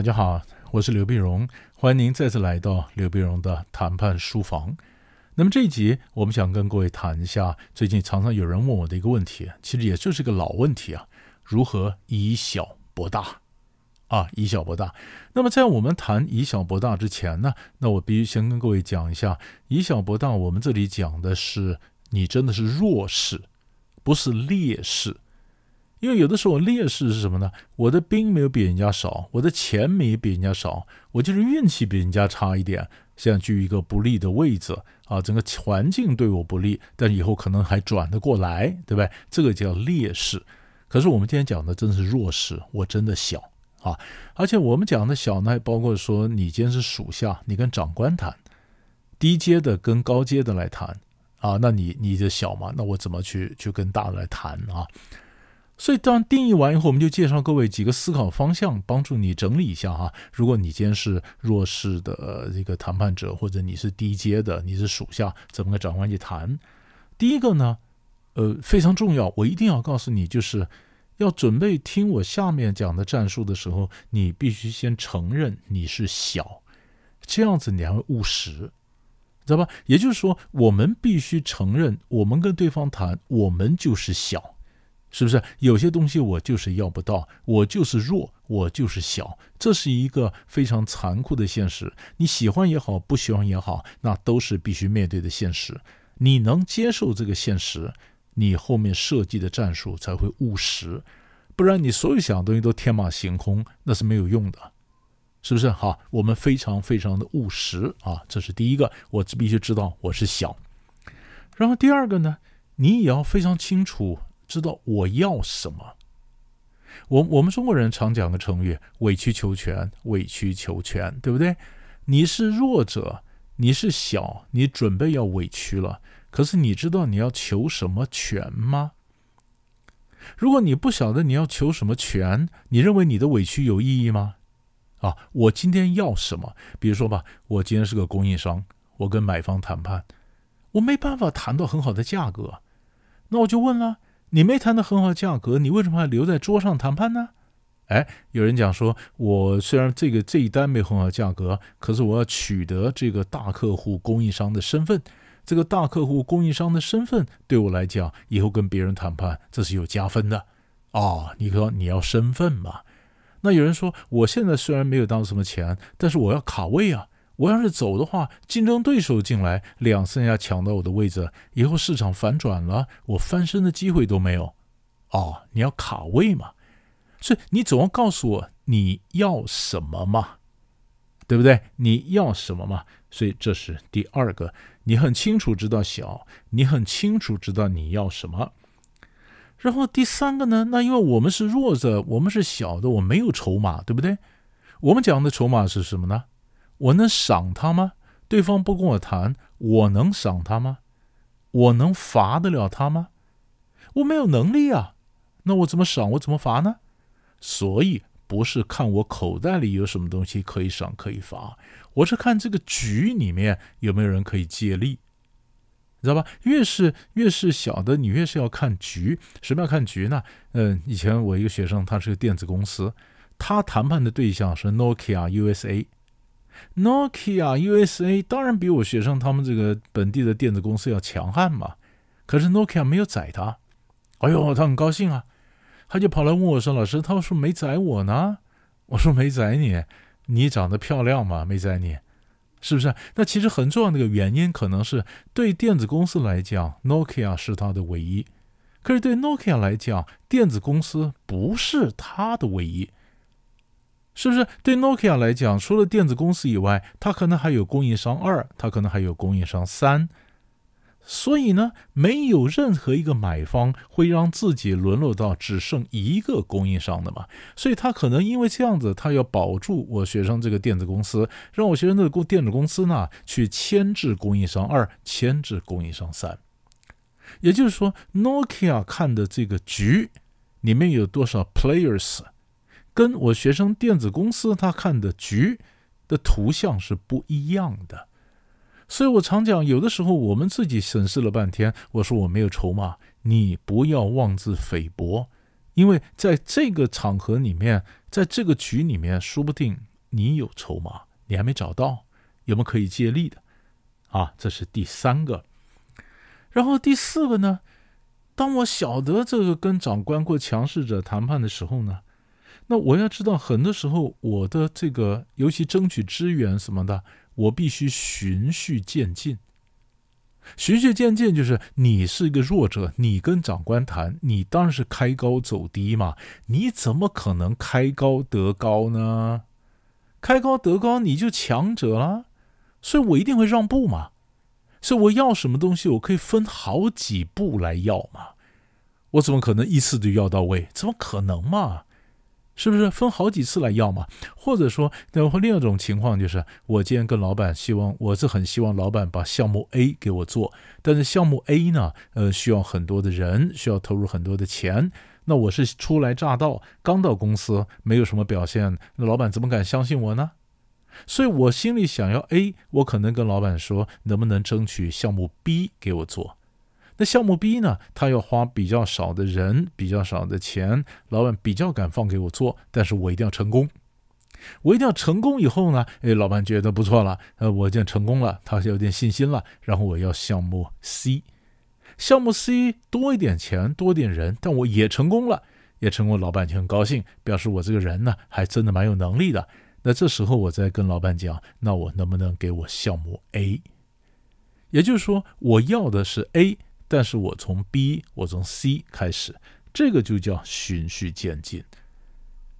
大家好，我是刘碧荣，欢迎您再次来到刘碧荣的谈判书房。那么这一集，我们想跟各位谈一下最近常常有人问我的一个问题，其实也就是个老问题啊：如何以小博大？啊，以小博大。那么在我们谈以小博大之前呢，那我必须先跟各位讲一下，以小博大，我们这里讲的是你真的是弱势，不是劣势。因为有的时候劣势是什么呢？我的兵没有比人家少，我的钱没比人家少，我就是运气比人家差一点，现在居于一个不利的位置啊，整个环境对我不利，但以后可能还转得过来，对不对？这个叫劣势。可是我们今天讲的真是弱势，我真的小啊！而且我们讲的小呢，还包括说你今天是属下，你跟长官谈，低阶的跟高阶的来谈啊，那你你的小嘛，那我怎么去去跟大的来谈啊？所以，当定义完以后，我们就介绍各位几个思考方向，帮助你整理一下哈。如果你今天是弱势的这个谈判者，或者你是低阶的，你是属下，怎么跟长官去谈？第一个呢，呃，非常重要，我一定要告诉你，就是要准备听我下面讲的战术的时候，你必须先承认你是小，这样子你才会务实，知道吧？也就是说，我们必须承认，我们跟对方谈，我们就是小。是不是有些东西我就是要不到，我就是弱，我就是小，这是一个非常残酷的现实。你喜欢也好，不喜欢也好，那都是必须面对的现实。你能接受这个现实，你后面设计的战术才会务实。不然你所有想的东西都天马行空，那是没有用的，是不是？好，我们非常非常的务实啊，这是第一个，我必须知道我是小。然后第二个呢，你也要非常清楚。知道我要什么？我我们中国人常讲个成语“委曲求全”，委曲求全，对不对？你是弱者，你是小，你准备要委屈了。可是你知道你要求什么全吗？如果你不晓得你要求什么全，你认为你的委屈有意义吗？啊，我今天要什么？比如说吧，我今天是个供应商，我跟买方谈判，我没办法谈到很好的价格，那我就问了。你没谈到很好的价格，你为什么还留在桌上谈判呢？哎，有人讲说，我虽然这个这一单没很好价格，可是我要取得这个大客户供应商的身份，这个大客户供应商的身份对我来讲，以后跟别人谈判这是有加分的啊。你说你要身份嘛？那有人说，我现在虽然没有当什么钱，但是我要卡位啊。我要是走的话，竞争对手进来两三下抢到我的位置，以后市场反转了，我翻身的机会都没有。哦，你要卡位嘛？所以你总要告诉我你要什么嘛，对不对？你要什么嘛？所以这是第二个，你很清楚知道小，你很清楚知道你要什么。然后第三个呢？那因为我们是弱者，我们是小的，我没有筹码，对不对？我们讲的筹码是什么呢？我能赏他吗？对方不跟我谈，我能赏他吗？我能罚得了他吗？我没有能力啊，那我怎么赏？我怎么罚呢？所以不是看我口袋里有什么东西可以赏可以罚，我是看这个局里面有没有人可以借力，你知道吧？越是越是小的，你越是要看局。什么要看局呢？嗯，以前我一个学生，他是个电子公司，他谈判的对象是 Nokia USA。Nokia USA 当然比我学生他们这个本地的电子公司要强悍嘛，可是 Nokia 没有宰他，哎呦，他很高兴啊，他就跑来问我说：“老师，他说没宰我呢。”我说：“没宰你，你长得漂亮嘛，没宰你，是不是？”那其实很重要的一个原因，可能是对电子公司来讲，Nokia 是他的唯一，可是对 Nokia 来讲，电子公司不是他的唯一。是不是对 Nokia 来讲，除了电子公司以外，它可能还有供应商二，它可能还有供应商三。所以呢，没有任何一个买方会让自己沦落到只剩一个供应商的嘛。所以他可能因为这样子，他要保住我学生这个电子公司，让我学生这个电子公司呢去牵制供应商二，牵制供应商三。也就是说，Nokia 看的这个局里面有多少 players？跟我学生电子公司他看的局的图像是不一样的，所以我常讲，有的时候我们自己审视了半天，我说我没有筹码，你不要妄自菲薄，因为在这个场合里面，在这个局里面，说不定你有筹码，你还没找到，有没有可以借力的？啊，这是第三个。然后第四个呢？当我晓得这个跟长官或强势者谈判的时候呢，那我要知道，很多时候我的这个，尤其争取支援什么的，我必须循序渐进。循序渐进就是你是一个弱者，你跟长官谈，你当然是开高走低嘛。你怎么可能开高得高呢？开高得高你就强者了，所以我一定会让步嘛。所以我要什么东西，我可以分好几步来要嘛。我怎么可能一次就要到位？怎么可能嘛？是不是分好几次来要嘛？或者说，然后另一种情况就是，我今天跟老板希望，我是很希望老板把项目 A 给我做，但是项目 A 呢，呃，需要很多的人，需要投入很多的钱。那我是初来乍到，刚到公司，没有什么表现，那老板怎么敢相信我呢？所以我心里想要 A，我可能跟老板说，能不能争取项目 B 给我做？那项目 B 呢？他要花比较少的人，比较少的钱，老板比较敢放给我做，但是我一定要成功。我一定要成功以后呢，哎，老板觉得不错了，呃，我已经成功了，他有点信心了。然后我要项目 C，项目 C 多一点钱，多点人，但我也成功了，也成功，老板就很高兴，表示我这个人呢，还真的蛮有能力的。那这时候我再跟老板讲，那我能不能给我项目 A？也就是说，我要的是 A，但是我从 B，我从 C 开始，这个就叫循序渐进。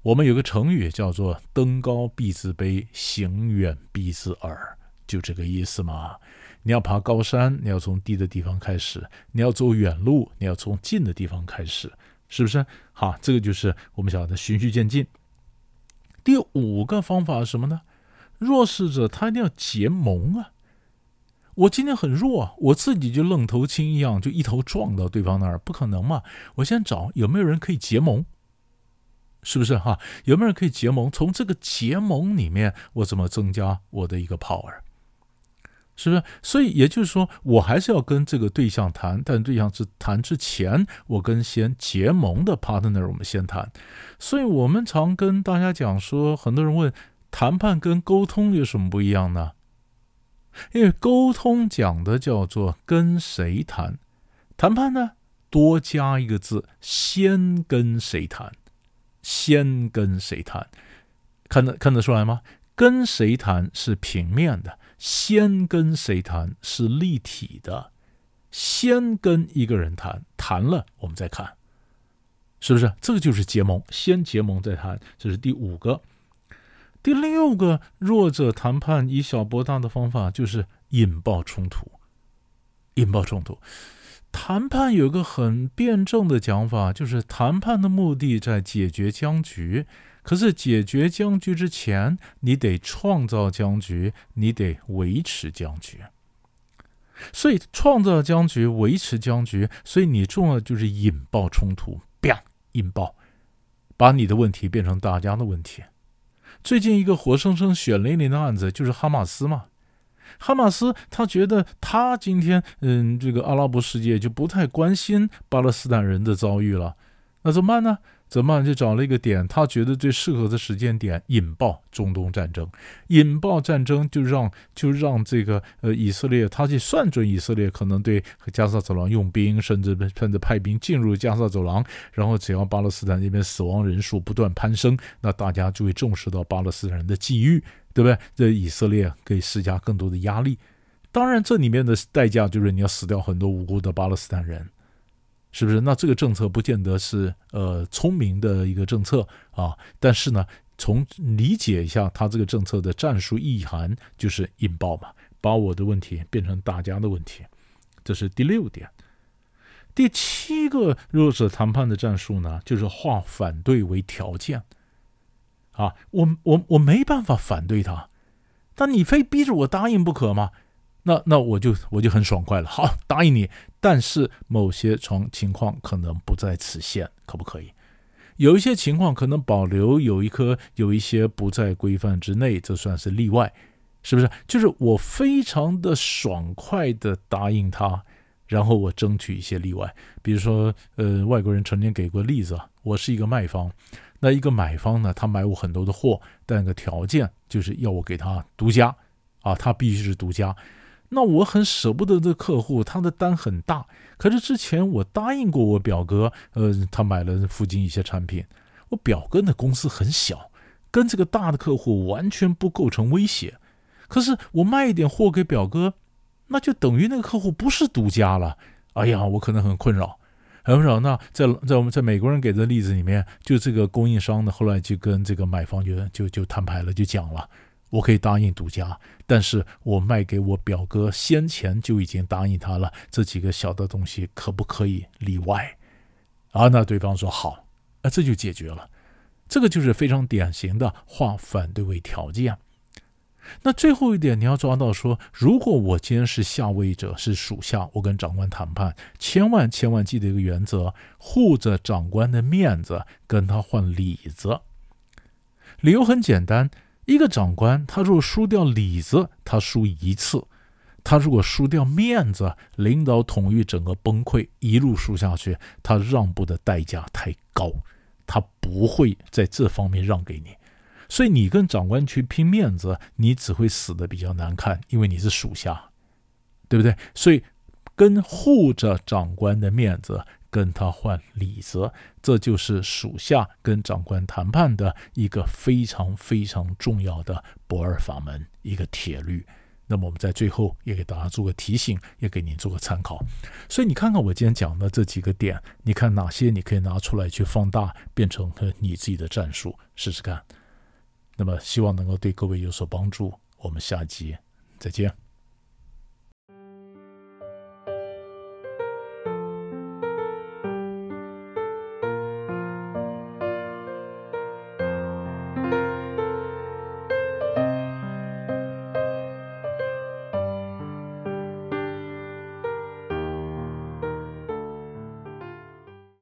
我们有个成语叫做“登高必自卑，行远必自耳”，就这个意思嘛。你要爬高山，你要从低的地方开始；你要走远路，你要从近的地方开始，是不是？好，这个就是我们讲的循序渐进。第五个方法是什么呢？弱势者他一定要结盟啊！我今天很弱，我自己就愣头青一样，就一头撞到对方那儿，不可能嘛！我先找有没有人可以结盟，是不是哈？有没有人可以结盟？从这个结盟里面，我怎么增加我的一个 power？是不是？所以也就是说，我还是要跟这个对象谈，但对象是谈之前，我跟先结盟的 partner 我们先谈。所以我们常跟大家讲说，很多人问谈判跟沟通有什么不一样呢？因为沟通讲的叫做跟谁谈，谈判呢多加一个字，先跟谁谈，先跟谁谈，看得看得出来吗？跟谁谈是平面的。先跟谁谈是立体的，先跟一个人谈，谈了我们再看，是不是？这个就是结盟，先结盟再谈，这是第五个。第六个弱者谈判以小博大的方法就是引爆冲突，引爆冲突。谈判有个很辩证的讲法，就是谈判的目的在解决僵局。可是解决僵局之前，你得创造僵局，你得维持僵局。所以创造僵局，维持僵局，所以你重要就是引爆冲突，bia，引爆，把你的问题变成大家的问题。最近一个活生生血淋淋的案子就是哈马斯嘛。哈马斯他觉得他今天，嗯，这个阿拉伯世界就不太关心巴勒斯坦人的遭遇了，那怎么办呢？怎么就找了一个点？他觉得最适合的时间点引爆中东战争，引爆战争就让就让这个呃以色列，他去算准以色列可能对加沙走廊用兵，甚至甚至派兵进入加沙走廊，然后只要巴勒斯坦这边死亡人数不断攀升，那大家就会重视到巴勒斯坦人的际遇，对不对？这以色列可以施加更多的压力。当然，这里面的代价就是你要死掉很多无辜的巴勒斯坦人。是不是？那这个政策不见得是呃聪明的一个政策啊，但是呢，从理解一下他这个政策的战术意涵，就是引爆嘛，把我的问题变成大家的问题，这是第六点。第七个弱者谈判的战术呢，就是化反对为条件啊，我我我没办法反对他，但你非逼着我答应不可吗？那那我就我就很爽快了，好答应你，但是某些情情况可能不在此限，可不可以？有一些情况可能保留有一颗有一些不在规范之内，这算是例外，是不是？就是我非常的爽快的答应他，然后我争取一些例外。比如说，呃，外国人曾经给过例子，我是一个卖方，那一个买方呢，他买我很多的货，但个条件就是要我给他独家啊，他必须是独家。那我很舍不得这客户，他的单很大，可是之前我答应过我表哥，呃，他买了附近一些产品，我表哥的公司很小，跟这个大的客户完全不构成威胁。可是我卖一点货给表哥，那就等于那个客户不是独家了。哎呀，我可能很困扰，很困扰。那在在我们在美国人给的例子里面，就这个供应商呢，后来就跟这个买方就就就摊牌了，就讲了。我可以答应独家，但是我卖给我表哥，先前就已经答应他了。这几个小的东西可不可以例外？啊，那对方说好，啊，这就解决了。这个就是非常典型的化反对为条件。那最后一点你要抓到说，如果我今天是下位者，是属下，我跟长官谈判，千万千万记得一个原则：护着长官的面子，跟他换里子。理由很简单。一个长官，他如果输掉里子，他输一次；他如果输掉面子，领导统御整个崩溃，一路输下去，他让步的代价太高，他不会在这方面让给你。所以你跟长官去拼面子，你只会死的比较难看，因为你是属下，对不对？所以跟护着长官的面子。跟他换里子，这就是属下跟长官谈判的一个非常非常重要的不二法门，一个铁律。那么我们在最后也给大家做个提醒，也给您做个参考。所以你看看我今天讲的这几个点，你看哪些你可以拿出来去放大，变成你自己的战术，试试看。那么希望能够对各位有所帮助。我们下集再见。